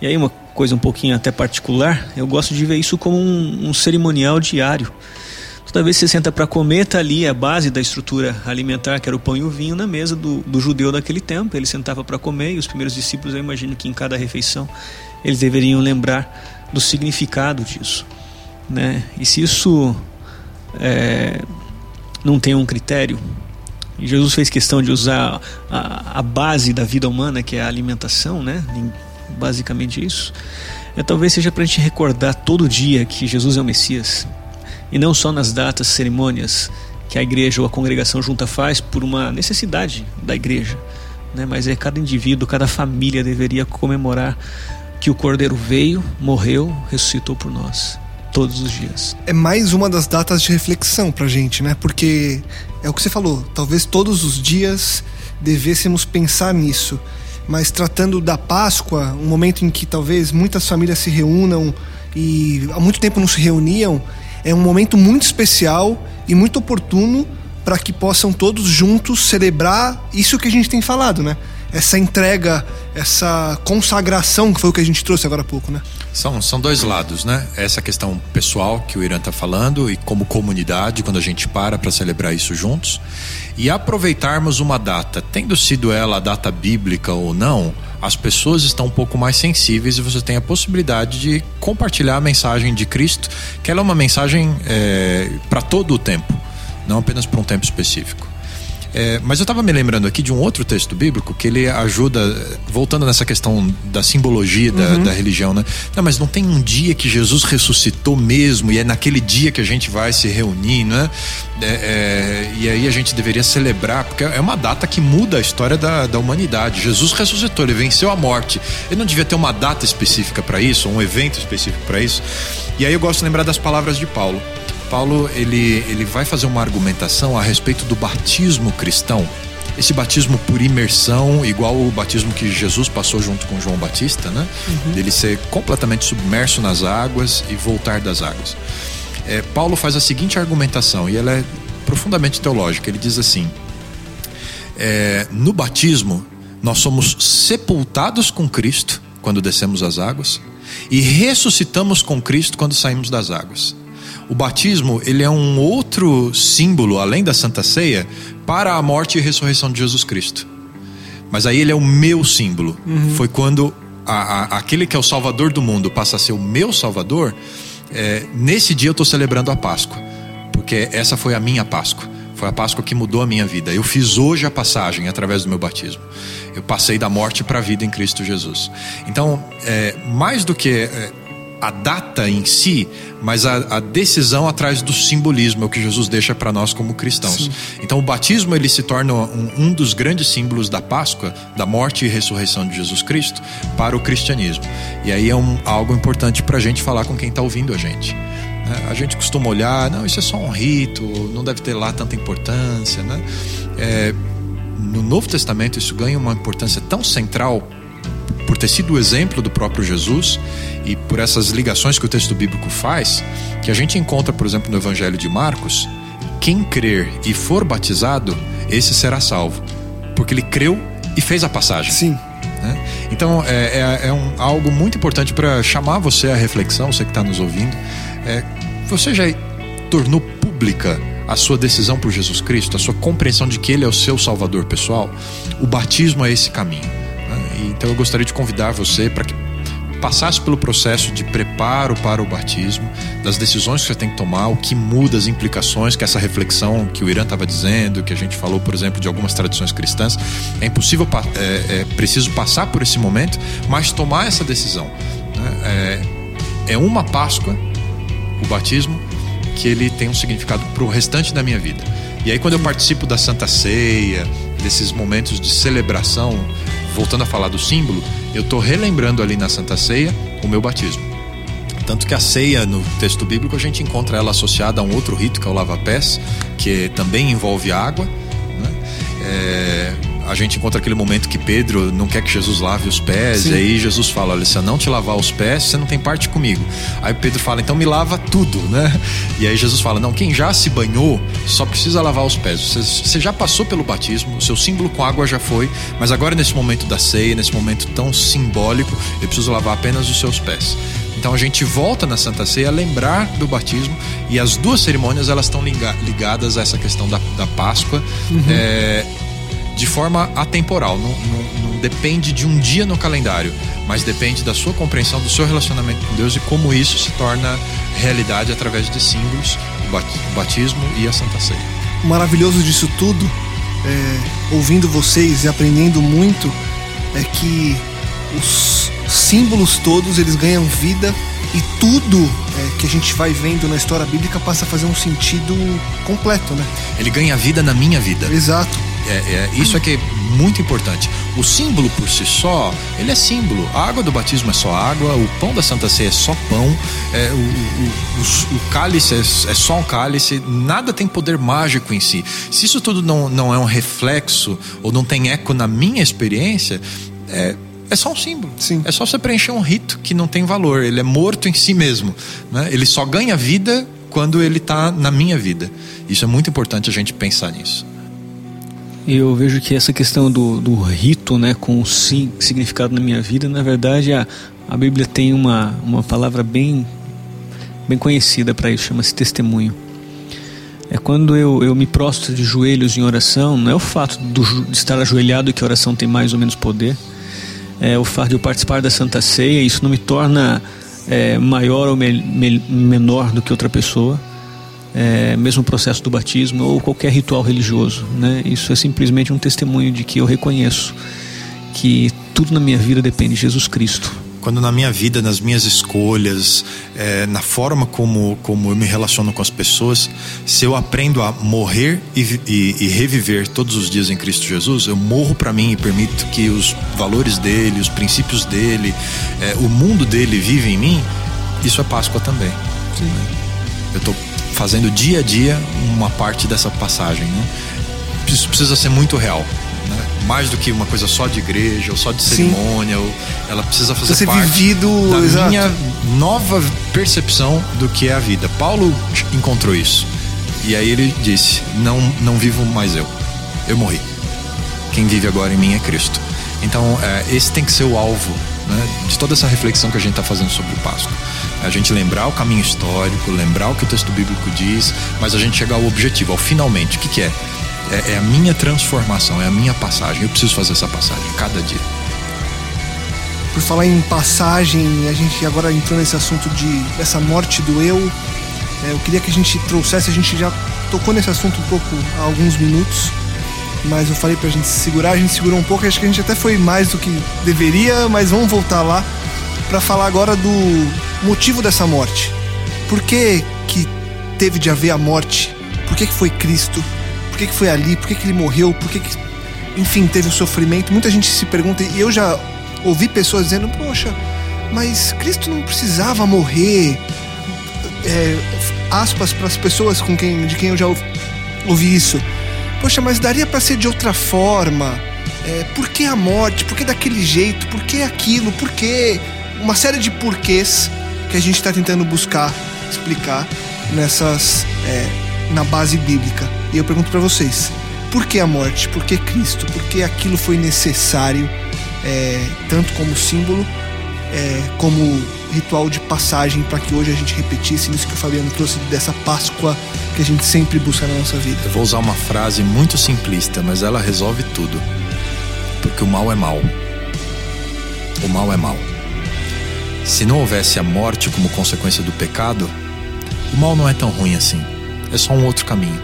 e aí uma coisa um pouquinho até particular, eu gosto de ver isso como um, um cerimonial diário. Toda vez que você senta para comer, está ali a base da estrutura alimentar, que era o pão e o vinho, na mesa do, do judeu daquele tempo. Ele sentava para comer e os primeiros discípulos, eu imagino que em cada refeição, eles deveriam lembrar do significado disso. Né? E se isso é, não tem um critério, Jesus fez questão de usar a, a base da vida humana, que é a alimentação, né? Basicamente isso. é talvez seja para a gente recordar todo dia que Jesus é o Messias e não só nas datas, cerimônias que a igreja ou a congregação junta faz por uma necessidade da igreja, né? mas é cada indivíduo, cada família deveria comemorar que o Cordeiro veio, morreu, ressuscitou por nós todos os dias. É mais uma das datas de reflexão pra gente, né? Porque é o que você falou, talvez todos os dias devêssemos pensar nisso. Mas tratando da Páscoa, um momento em que talvez muitas famílias se reúnam e há muito tempo não se reuniam, é um momento muito especial e muito oportuno para que possam todos juntos celebrar isso que a gente tem falado, né? Essa entrega, essa consagração que foi o que a gente trouxe agora há pouco, né? São, são dois lados, né? Essa questão pessoal que o Irã está falando e como comunidade, quando a gente para para celebrar isso juntos. E aproveitarmos uma data, tendo sido ela a data bíblica ou não, as pessoas estão um pouco mais sensíveis e você tem a possibilidade de compartilhar a mensagem de Cristo, que ela é uma mensagem é, para todo o tempo, não apenas para um tempo específico. É, mas eu estava me lembrando aqui de um outro texto bíblico que ele ajuda, voltando nessa questão da simbologia da, uhum. da, religião, né? Não, mas não tem um dia que Jesus ressuscitou mesmo e é naquele dia que a gente vai se reunir, né? É, é, e aí a gente deveria celebrar, porque é uma data que muda a história da, da humanidade. Jesus ressuscitou, ele venceu a morte. Ele não devia ter uma data específica para isso, um evento específico para isso. E aí eu gosto de lembrar das palavras de Paulo. Paulo ele, ele vai fazer uma argumentação a respeito do batismo cristão. Esse batismo por imersão, igual o batismo que Jesus passou junto com João Batista, né? Uhum. Dele ser completamente submerso nas águas e voltar das águas. É, Paulo faz a seguinte argumentação, e ela é profundamente teológica. Ele diz assim: é, no batismo, nós somos sepultados com Cristo quando descemos as águas e ressuscitamos com Cristo quando saímos das águas. O batismo, ele é um outro símbolo, além da Santa Ceia, para a morte e ressurreição de Jesus Cristo. Mas aí ele é o meu símbolo. Uhum. Foi quando a, a, aquele que é o Salvador do mundo passa a ser o meu Salvador. É, nesse dia eu estou celebrando a Páscoa, porque essa foi a minha Páscoa. Foi a Páscoa que mudou a minha vida. Eu fiz hoje a passagem através do meu batismo. Eu passei da morte para a vida em Cristo Jesus. Então, é, mais do que é, a data em si, mas a, a, decisão atrás do simbolismo, é o que Jesus deixa para nós como cristãos. Sim. Então o batismo ele se torna um, um, dos grandes símbolos da Páscoa, da morte e ressurreição de Jesus Cristo para o cristianismo. E aí é um, algo importante para a gente falar com quem está ouvindo a gente. Né? A gente costuma olhar, não, isso é só um rito, não deve ter lá tanta importância, né? É, no Novo Testamento isso ganha uma importância tão central por ter sido o exemplo do próprio Jesus e por essas ligações que o texto bíblico faz, que a gente encontra, por exemplo, no Evangelho de Marcos, quem crer e for batizado, esse será salvo, porque ele creu e fez a passagem. Sim. Né? Então é, é, é um, algo muito importante para chamar você à reflexão, você que está nos ouvindo. É, você já tornou pública a sua decisão por Jesus Cristo, a sua compreensão de que Ele é o seu Salvador pessoal? O batismo é esse caminho. Então eu gostaria de convidar você para que passasse pelo processo de preparo para o batismo, das decisões que você tem que tomar, o que muda, as implicações, que essa reflexão que o Irã estava dizendo, que a gente falou, por exemplo, de algumas tradições cristãs, é impossível, é, é preciso passar por esse momento, mas tomar essa decisão. Né? É, é uma Páscoa, o batismo, que ele tem um significado para o restante da minha vida. E aí, quando eu participo da Santa Ceia, desses momentos de celebração, voltando a falar do símbolo, eu estou relembrando ali na Santa Ceia o meu batismo. Tanto que a ceia no texto bíblico a gente encontra ela associada a um outro rito que é o lava-pés, que também envolve água. Né? É, a gente encontra aquele momento que Pedro não quer que Jesus lave os pés, Sim. e aí Jesus fala: Olha, se eu não te lavar os pés, você não tem parte comigo. Aí Pedro fala: Então me lava tudo, né? E aí Jesus fala: Não, quem já se banhou só precisa lavar os pés. Você, você já passou pelo batismo, o seu símbolo com água já foi, mas agora nesse momento da ceia, nesse momento tão simbólico, eu preciso lavar apenas os seus pés. Então a gente volta na Santa Ceia a lembrar do batismo e as duas cerimônias elas estão ligadas a essa questão da, da Páscoa. Uhum. É, de forma atemporal, não, não, não, depende de um dia no calendário, mas depende da sua compreensão do seu relacionamento com Deus e como isso se torna realidade através de símbolos, o batismo e a Santa Ceia. O maravilhoso disso tudo, é, ouvindo vocês e aprendendo muito, é que os símbolos todos eles ganham vida e tudo é, que a gente vai vendo na história bíblica passa a fazer um sentido completo, né? Ele ganha vida na minha vida. Exato. É, é, isso é que é muito importante. O símbolo por si só, ele é símbolo. A água do batismo é só água, o pão da Santa Ceia é só pão, é, o, o, o, o, cálice é, é, só um cálice, nada tem poder mágico em si. Se isso tudo não, não é um reflexo ou não tem eco na minha experiência, é, é só um símbolo. Sim. É só você preencher um rito que não tem valor. Ele é morto em si mesmo. Né? Ele só ganha vida quando ele está na minha vida. Isso é muito importante a gente pensar nisso. Eu vejo que essa questão do, do rito, né, com o sim, significado na minha vida, na verdade a, a Bíblia tem uma, uma palavra bem, bem conhecida para isso, chama-se testemunho. É quando eu, eu me prostro de joelhos em oração, não é o fato do, de estar ajoelhado que a oração tem mais ou menos poder, é, o fato de eu participar da Santa Ceia, isso não me torna é, maior ou me, me, menor do que outra pessoa, é, mesmo o processo do batismo ou qualquer ritual religioso. Né? Isso é simplesmente um testemunho de que eu reconheço que tudo na minha vida depende de Jesus Cristo quando na minha vida, nas minhas escolhas, é, na forma como, como eu me relaciono com as pessoas, se eu aprendo a morrer e, e, e reviver todos os dias em Cristo Jesus, eu morro para mim e permito que os valores dele, os princípios dele, é, o mundo dele vive em mim, isso é Páscoa também. Sim. Eu estou fazendo dia a dia uma parte dessa passagem. Né? Isso precisa ser muito real né? mais do que uma coisa só de igreja ou só de cerimônia. Ou, ela precisa fazer ser parte vivido, da exato. minha nova percepção do que é a vida. Paulo encontrou isso. E aí ele disse: Não, não vivo mais eu. Eu morri. Quem vive agora em mim é Cristo. Então, é, esse tem que ser o alvo né, de toda essa reflexão que a gente está fazendo sobre o Páscoa. A gente lembrar o caminho histórico, lembrar o que o texto bíblico diz, mas a gente chegar ao objetivo, ao finalmente. O que, que é? É, é a minha transformação, é a minha passagem. Eu preciso fazer essa passagem cada dia. Por falar em passagem, a gente agora entrou nesse assunto de dessa morte do eu. É, eu queria que a gente trouxesse, a gente já tocou nesse assunto um pouco há alguns minutos, mas eu falei pra gente segurar, a gente segurou um pouco, acho que a gente até foi mais do que deveria, mas vamos voltar lá para falar agora do motivo dessa morte. Por que, que teve de haver a morte? Por que, que foi Cristo? que, que foi ali, por que, que ele morreu, por que, que, enfim, teve o sofrimento. Muita gente se pergunta, e eu já ouvi pessoas dizendo: Poxa, mas Cristo não precisava morrer. É, aspas para as pessoas com quem, de quem eu já ouvi isso. Poxa, mas daria para ser de outra forma. É, por que a morte? Por que daquele jeito? Por que aquilo? Por que? Uma série de porquês que a gente está tentando buscar explicar nessas é, na base bíblica. E eu pergunto para vocês: por que a morte? Por que Cristo? Por que aquilo foi necessário, é, tanto como símbolo, é, como ritual de passagem, para que hoje a gente repetisse isso que o Fabiano trouxe dessa Páscoa que a gente sempre busca na nossa vida? Eu vou usar uma frase muito simplista, mas ela resolve tudo. Porque o mal é mal. O mal é mal. Se não houvesse a morte como consequência do pecado, o mal não é tão ruim assim. É só um outro caminho.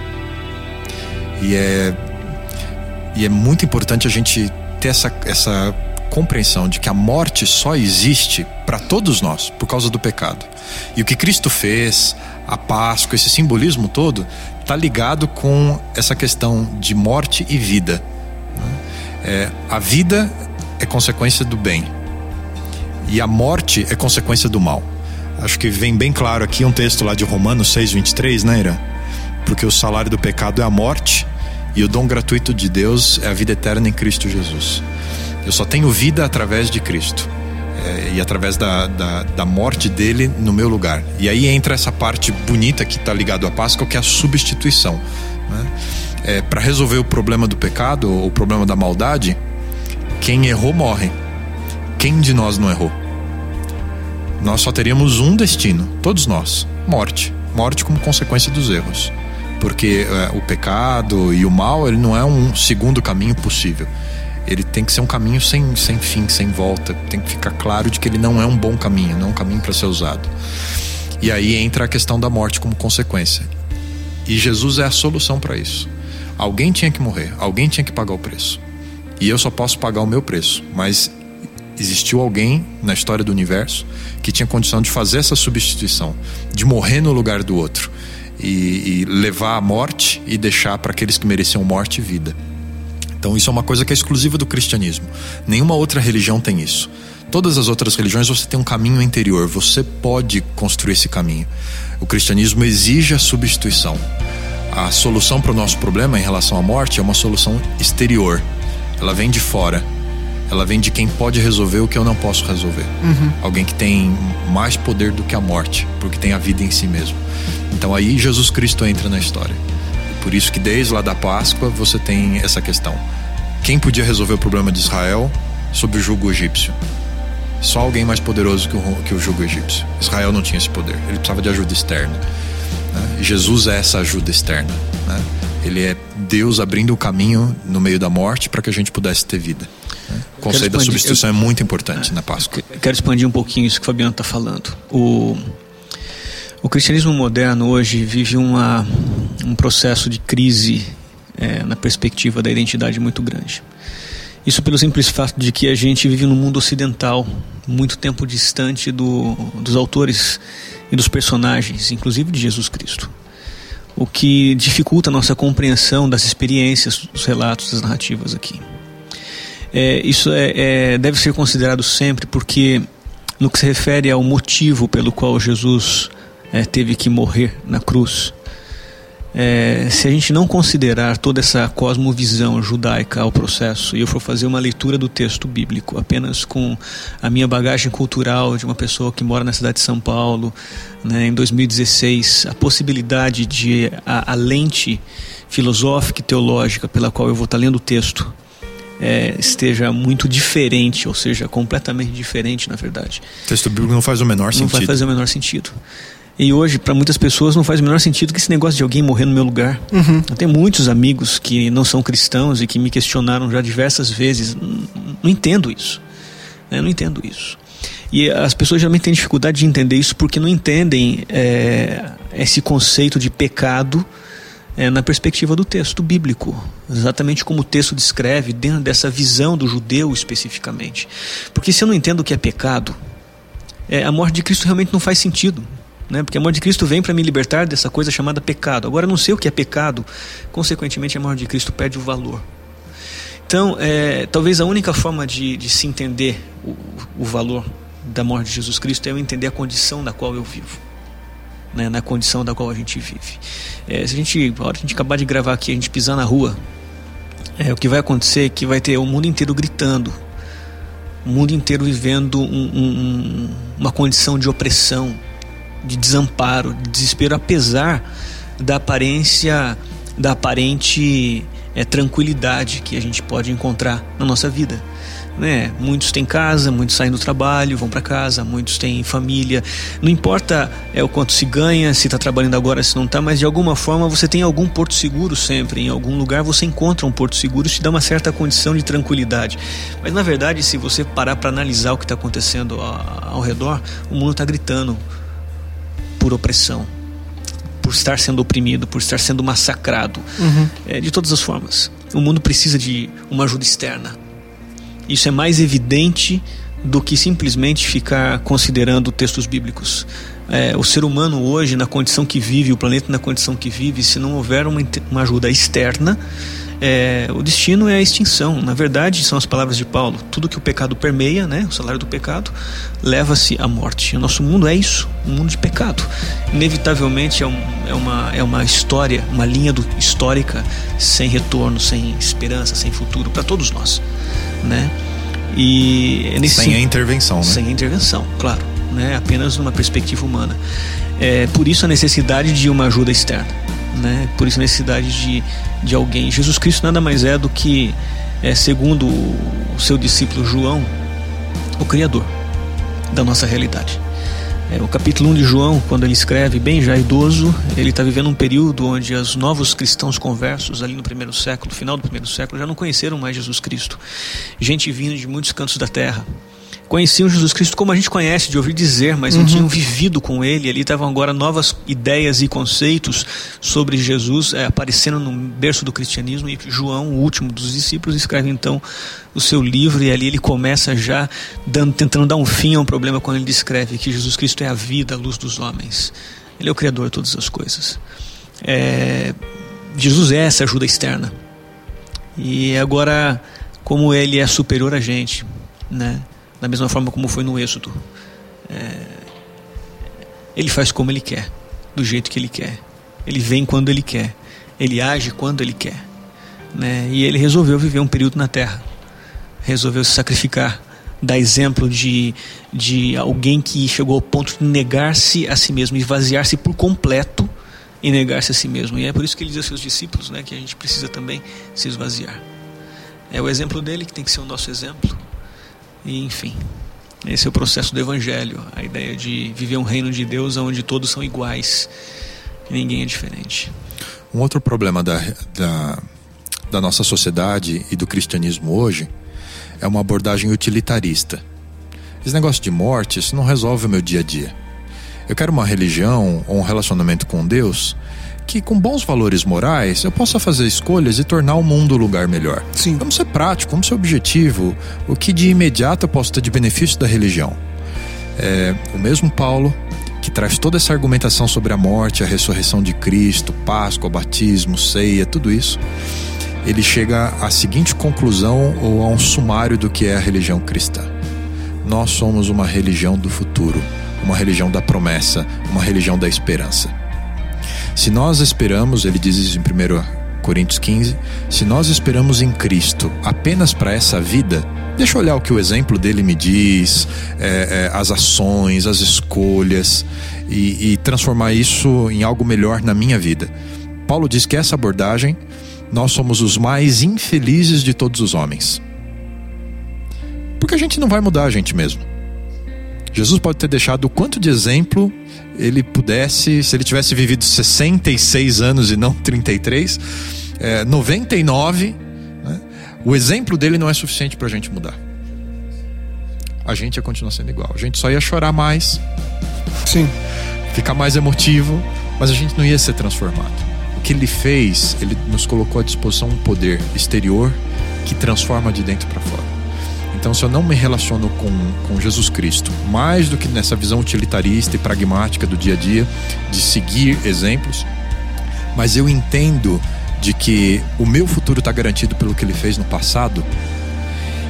E é, e é muito importante a gente ter essa, essa compreensão de que a morte só existe para todos nós por causa do pecado. E o que Cristo fez, a Páscoa, esse simbolismo todo, está ligado com essa questão de morte e vida. Né? É, a vida é consequência do bem e a morte é consequência do mal. Acho que vem bem claro aqui um texto lá de Romanos 6,23, né, Ira? porque o salário do pecado é a morte e o dom gratuito de Deus é a vida eterna em Cristo Jesus. Eu só tenho vida através de Cristo é, e através da, da, da, morte dele no meu lugar. E aí entra essa parte bonita que está ligado à Páscoa, que é a substituição. Né? É, Para resolver o problema do pecado, ou o problema da maldade, quem errou morre. Quem de nós não errou? Nós só teríamos um destino, todos nós: morte. Morte como consequência dos erros porque é, o pecado e o mal ele não é um segundo caminho possível. Ele tem que ser um caminho sem, sem fim, sem volta. Tem que ficar claro de que ele não é um bom caminho, não é um caminho para ser usado. E aí entra a questão da morte como consequência. E Jesus é a solução para isso. Alguém tinha que morrer, alguém tinha que pagar o preço. E eu só posso pagar o meu preço, mas existiu alguém na história do universo que tinha condição de fazer essa substituição, de morrer no lugar do outro e, e levar a morte e deixar para aqueles que mereciam morte vida. Então isso é uma coisa que é exclusiva do cristianismo. Nenhuma outra religião tem isso. Todas as outras religiões você tem um caminho interior, você pode construir esse caminho. O cristianismo exige a substituição. A solução para o nosso problema em relação à morte é uma solução exterior. Ela vem de fora. Ela vem de quem pode resolver o que eu não posso resolver. Uhum. Alguém que tem mais poder do que a morte, porque tem a vida em si mesmo. Então aí Jesus Cristo entra na história. Por isso que desde lá da Páscoa você tem essa questão. Quem podia resolver o problema de Israel sob o jugo egípcio? Só alguém mais poderoso que o, que o jugo egípcio. Israel não tinha esse poder, ele precisava de ajuda externa. Né? Jesus é essa ajuda externa. Né? Ele é Deus abrindo o caminho no meio da morte para que a gente pudesse ter vida. O conceito da substituição eu, é muito importante na Páscoa. Quero expandir um pouquinho isso que o Fabiano está falando. O, o cristianismo moderno hoje vive uma, um processo de crise é, na perspectiva da identidade muito grande. Isso pelo simples fato de que a gente vive num mundo ocidental, muito tempo distante do, dos autores e dos personagens, inclusive de Jesus Cristo. O que dificulta a nossa compreensão das experiências, dos relatos, das narrativas aqui. É, isso é, é, deve ser considerado sempre porque, no que se refere ao motivo pelo qual Jesus é, teve que morrer na cruz, é, se a gente não considerar toda essa cosmovisão judaica ao processo e eu for fazer uma leitura do texto bíblico apenas com a minha bagagem cultural de uma pessoa que mora na cidade de São Paulo, né, em 2016, a possibilidade de a, a lente filosófica e teológica pela qual eu vou estar lendo o texto é, esteja muito diferente, ou seja, completamente diferente, na verdade. O texto bíblico não faz o menor sentido. Não vai fazer o menor sentido. E hoje, para muitas pessoas, não faz o menor sentido que esse negócio de alguém morrer no meu lugar. Uhum. Eu tenho muitos amigos que não são cristãos e que me questionaram já diversas vezes. Não, entendo isso. Eu né? não entendo isso. E as pessoas geralmente têm dificuldade de entender isso porque não entendem é, esse conceito de pecado é, na perspectiva do texto bíblico, exatamente como o texto descreve, dentro dessa visão do judeu especificamente. Porque se eu não entendo o que é pecado, é, a morte de Cristo realmente não faz sentido né? Porque a morte de Cristo vem para me libertar dessa coisa chamada pecado. Agora eu não sei o que é pecado, consequentemente a morte de Cristo perde o valor. Então, é, talvez a única forma de, de se entender o, o, valor da morte de Jesus Cristo é eu entender a condição da qual eu vivo, né? na condição da qual a gente vive. É, se a gente, a hora que a gente acabar de gravar aqui, a gente pisar na rua, é, o que vai acontecer é que vai ter o mundo inteiro gritando, o mundo inteiro vivendo um, um, uma condição de opressão, de desamparo, de desespero, apesar da aparência, da aparente é, tranquilidade que a gente pode encontrar na nossa vida. Né? Muitos têm casa, muitos saem do trabalho, vão para casa, muitos têm família. Não importa é o quanto se ganha, se está trabalhando agora, se não está, mas de alguma forma você tem algum porto seguro sempre. Em algum lugar você encontra um porto seguro, te dá uma certa condição de tranquilidade. Mas na verdade, se você parar para analisar o que está acontecendo ao, ao redor, o mundo está gritando por opressão, por estar sendo oprimido, por estar sendo massacrado, uhum. é, de todas as formas. O mundo precisa de uma ajuda externa. Isso é mais evidente do que simplesmente ficar considerando textos bíblicos. É, o ser humano hoje, na condição que vive, o planeta na condição que vive, se não houver uma, uma ajuda externa, é, o destino é a extinção. Na verdade, são as palavras de Paulo: tudo que o pecado permeia, né, o salário do pecado, leva-se à morte. O nosso mundo é isso, um mundo de pecado. Inevitavelmente é, um, é, uma, é uma história, uma linha do, histórica sem retorno, sem esperança, sem futuro para todos nós, né? E é nesse, sem a intervenção, né? Sem a intervenção, claro, né? Apenas numa perspectiva humana. É, por isso a necessidade de uma ajuda externa né? Por isso necessidade de, de alguém. Jesus Cristo nada mais é do que, é, segundo o seu discípulo João, o Criador da nossa realidade. É, o capítulo 1 de João, quando ele escreve, bem já idoso, ele está vivendo um período onde os novos cristãos conversos, ali no primeiro século, final do primeiro século, já não conheceram mais Jesus Cristo. Gente vindo de muitos cantos da terra. Conheciam Jesus Cristo como a gente conhece, de ouvir dizer, mas uhum. não tinham vivido com ele. Ali estavam agora novas ideias e conceitos sobre Jesus é, aparecendo no berço do cristianismo. E João, o último dos discípulos, escreve então o seu livro e ali ele começa já dando, tentando dar um fim a um problema quando ele descreve que Jesus Cristo é a vida, a luz dos homens. Ele é o Criador de todas as coisas. É, Jesus é essa ajuda externa. E agora, como ele é superior a gente, né? Da mesma forma como foi no Êxodo. É, ele faz como ele quer, do jeito que ele quer. Ele vem quando ele quer. Ele age quando ele quer. Né? E ele resolveu viver um período na terra. Resolveu se sacrificar. Dar exemplo de, de alguém que chegou ao ponto de negar-se a si mesmo, esvaziar-se por completo e negar-se a si mesmo. E é por isso que ele diz aos seus discípulos né, que a gente precisa também se esvaziar. É o exemplo dele que tem que ser o nosso exemplo. E, enfim, esse é o processo do Evangelho, a ideia de viver um reino de Deus onde todos são iguais ninguém é diferente. Um outro problema da, da, da nossa sociedade e do cristianismo hoje é uma abordagem utilitarista. Esse negócio de morte, isso não resolve o meu dia a dia. Eu quero uma religião ou um relacionamento com Deus que com bons valores morais eu possa fazer escolhas e tornar o mundo um lugar melhor. Sim. Vamos ser prático, vamos ser objetivo. O que de imediato eu posso ter de benefício da religião? É, o mesmo Paulo que traz toda essa argumentação sobre a morte, a ressurreição de Cristo, Páscoa, batismo, ceia, tudo isso, ele chega à seguinte conclusão ou a um sumário do que é a religião cristã. Nós somos uma religião do futuro, uma religião da promessa, uma religião da esperança. Se nós esperamos, ele diz isso em 1 Coríntios 15, se nós esperamos em Cristo apenas para essa vida, deixa eu olhar o que o exemplo dele me diz, é, é, as ações, as escolhas, e, e transformar isso em algo melhor na minha vida. Paulo diz que essa abordagem, nós somos os mais infelizes de todos os homens. Porque a gente não vai mudar a gente mesmo. Jesus pode ter deixado o quanto de exemplo ele pudesse, se ele tivesse vivido 66 anos e não 33, é, 99, né, o exemplo dele não é suficiente para a gente mudar. A gente ia continuar sendo igual. A gente só ia chorar mais. Sim. Ficar mais emotivo, mas a gente não ia ser transformado. O que ele fez, ele nos colocou à disposição um poder exterior que transforma de dentro para fora. Então, se eu não me relaciono com, com Jesus Cristo, mais do que nessa visão utilitarista e pragmática do dia a dia, de seguir exemplos, mas eu entendo de que o meu futuro está garantido pelo que ele fez no passado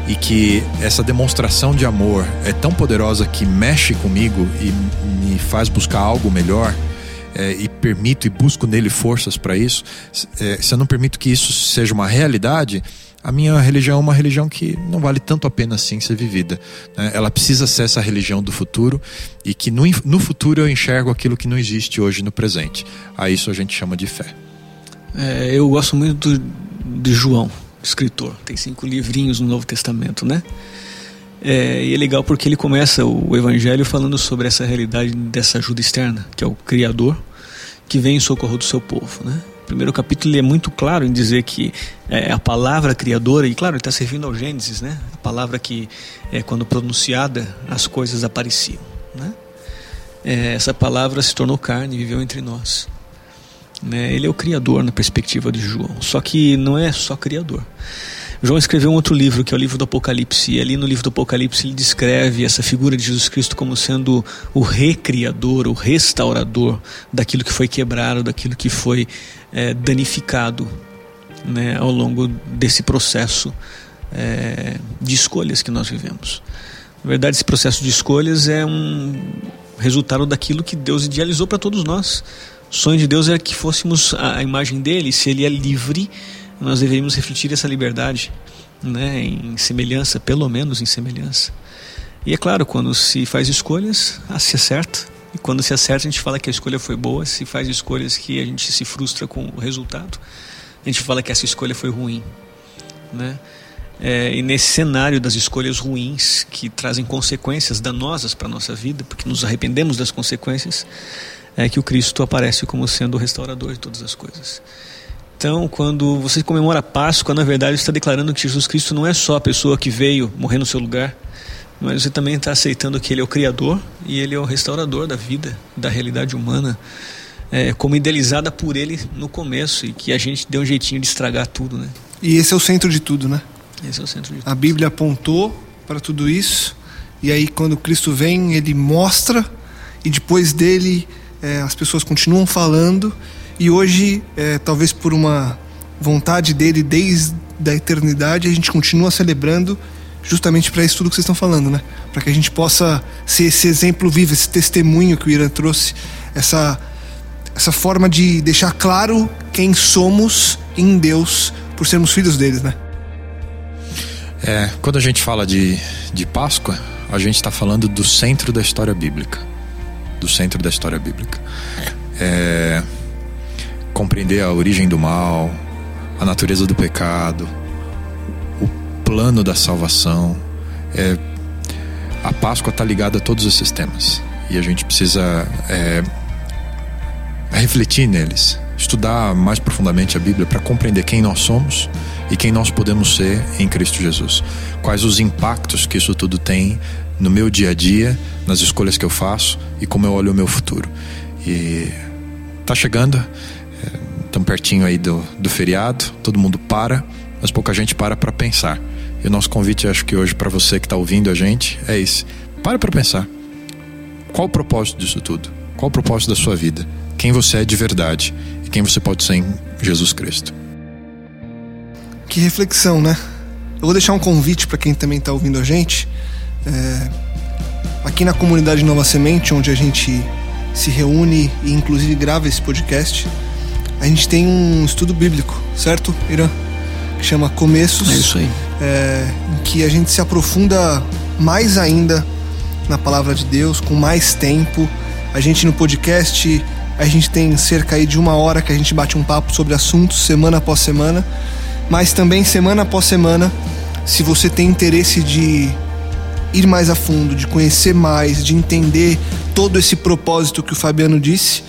e que essa demonstração de amor é tão poderosa que mexe comigo e me faz buscar algo melhor. É, e permito e busco nele forças para isso, é, se eu não permito que isso seja uma realidade, a minha religião é uma religião que não vale tanto a pena assim ser vivida. Né? Ela precisa ser essa religião do futuro e que no, no futuro eu enxergo aquilo que não existe hoje no presente. A isso a gente chama de fé. É, eu gosto muito de João, escritor. Tem cinco livrinhos no Novo Testamento, né? É, e é legal porque ele começa o Evangelho falando sobre essa realidade dessa ajuda externa, que é o Criador, que vem em socorro do seu povo, né? Primeiro capítulo é muito claro em dizer que é a palavra criadora, e claro, ele está servindo ao Gênesis, né? A palavra que, é, quando pronunciada, as coisas apareciam, né? É, essa palavra se tornou carne e viveu entre nós. Né? Ele é o criador na perspectiva de João, só que não é só criador. João escreveu um outro livro, que é o livro do Apocalipse, e ali no livro do Apocalipse ele descreve essa figura de Jesus Cristo como sendo o recriador, o restaurador daquilo que foi quebrado, daquilo que foi é, danificado né, ao longo desse processo é, de escolhas que nós vivemos. Na verdade, esse processo de escolhas é um resultado daquilo que Deus idealizou para todos nós. O sonho de Deus era que fôssemos a imagem dele, se ele é livre nós deveríamos refletir essa liberdade, né, em semelhança, pelo menos em semelhança. E é claro, quando se faz escolhas, ah, se acerta. Quando se acerta, a gente fala que a escolha foi boa. Se faz escolhas que a gente se frustra com o resultado, a gente fala que essa escolha foi ruim. Né? É, e nesse cenário das escolhas ruins, que trazem consequências danosas para a nossa vida, porque nos arrependemos das consequências, é que o Cristo aparece como sendo o restaurador de todas as coisas. Então, quando você comemora a Páscoa, na verdade está declarando que Jesus Cristo não é só a pessoa que veio morrer no seu lugar, mas você também está aceitando que Ele é o Criador e Ele é o restaurador da vida, da realidade humana, é, como idealizada por Ele no começo e que a gente deu um jeitinho de estragar tudo, né? E esse é o centro de tudo, né? Esse é o centro de tudo. A Bíblia apontou para tudo isso e aí quando Cristo vem ele mostra e depois dele é, as pessoas continuam falando e hoje é, talvez por uma vontade dele desde a eternidade a gente continua celebrando justamente para isso tudo que vocês estão falando, né? Para que a gente possa ser esse exemplo vivo, esse testemunho que o Irã trouxe, essa essa forma de deixar claro quem somos em Deus por sermos filhos deles, né? É, quando a gente fala de, de Páscoa, a gente está falando do centro da história bíblica. Do centro da história bíblica. É, compreender a origem do mal, a natureza do pecado, plano da salvação. É, a Páscoa está ligada a todos esses temas. E a gente precisa é, refletir neles, estudar mais profundamente a Bíblia para compreender quem nós somos e quem nós podemos ser em Cristo Jesus. Quais os impactos que isso tudo tem no meu dia a dia, nas escolhas que eu faço e como eu olho o meu futuro. E tá chegando, é, tão pertinho aí do, do feriado, todo mundo para, mas pouca gente para para pensar. E o nosso convite, acho que hoje para você que está ouvindo a gente, é esse: para para pensar. Qual o propósito disso tudo? Qual o propósito da sua vida? Quem você é de verdade e quem você pode ser em Jesus Cristo? Que reflexão, né? Eu vou deixar um convite para quem também está ouvindo a gente. É, aqui na comunidade Nova Semente, onde a gente se reúne e inclusive grava esse podcast, a gente tem um estudo bíblico, certo, Irã? Que chama Começos. É isso aí. É, em que a gente se aprofunda mais ainda na palavra de Deus, com mais tempo. A gente no podcast, a gente tem cerca aí de uma hora que a gente bate um papo sobre assuntos semana após semana, mas também semana após semana, se você tem interesse de ir mais a fundo, de conhecer mais, de entender todo esse propósito que o Fabiano disse,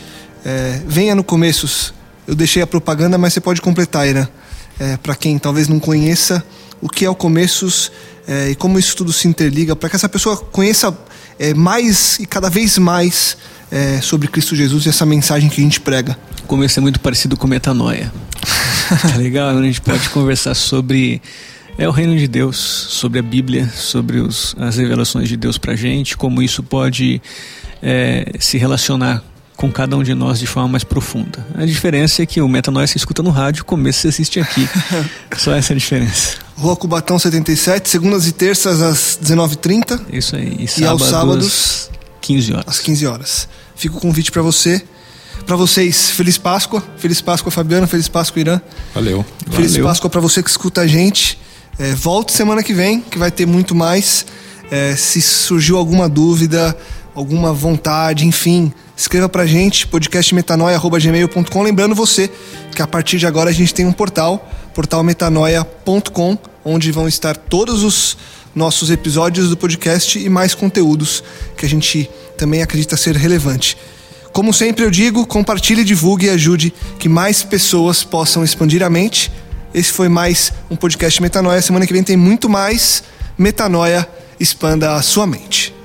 é, venha no Começos. Eu deixei a propaganda, mas você pode completar, Ira. É, Para quem talvez não conheça o que é o Começos é, e como isso tudo se interliga, para que essa pessoa conheça é, mais e cada vez mais é, sobre Cristo Jesus e essa mensagem que a gente prega. O começo é muito parecido com metanoia. tá legal? A gente pode conversar sobre é o reino de Deus, sobre a Bíblia, sobre os, as revelações de Deus pra gente, como isso pode é, se relacionar com cada um de nós de forma mais profunda. A diferença é que o Metanoia se escuta no rádio, o começo você assiste aqui. Só essa é a diferença. Rua Cubatão 77, segundas e terças às 19h30. Isso aí. E, E aos sábados, sábados, 15 horas. às 15 horas. Fica o convite para você. Para vocês, Feliz Páscoa. Feliz Páscoa, Fabiano. Feliz Páscoa, Irã. Valeu. Feliz Valeu. Páscoa para você que escuta a gente. É, volte semana que vem, que vai ter muito mais. É, se surgiu alguma dúvida, alguma vontade, enfim, escreva pra gente, podcastmetanoia.gmail.com. Lembrando você que a partir de agora a gente tem um portal, portalmetanoia.com, onde vão estar todos os nossos episódios do podcast e mais conteúdos que a gente também acredita ser relevante. Como sempre eu digo, compartilhe, divulgue e ajude que mais pessoas possam expandir a mente. Esse foi mais um podcast Metanoia. Semana que vem tem muito mais Metanoia. Expanda a sua mente.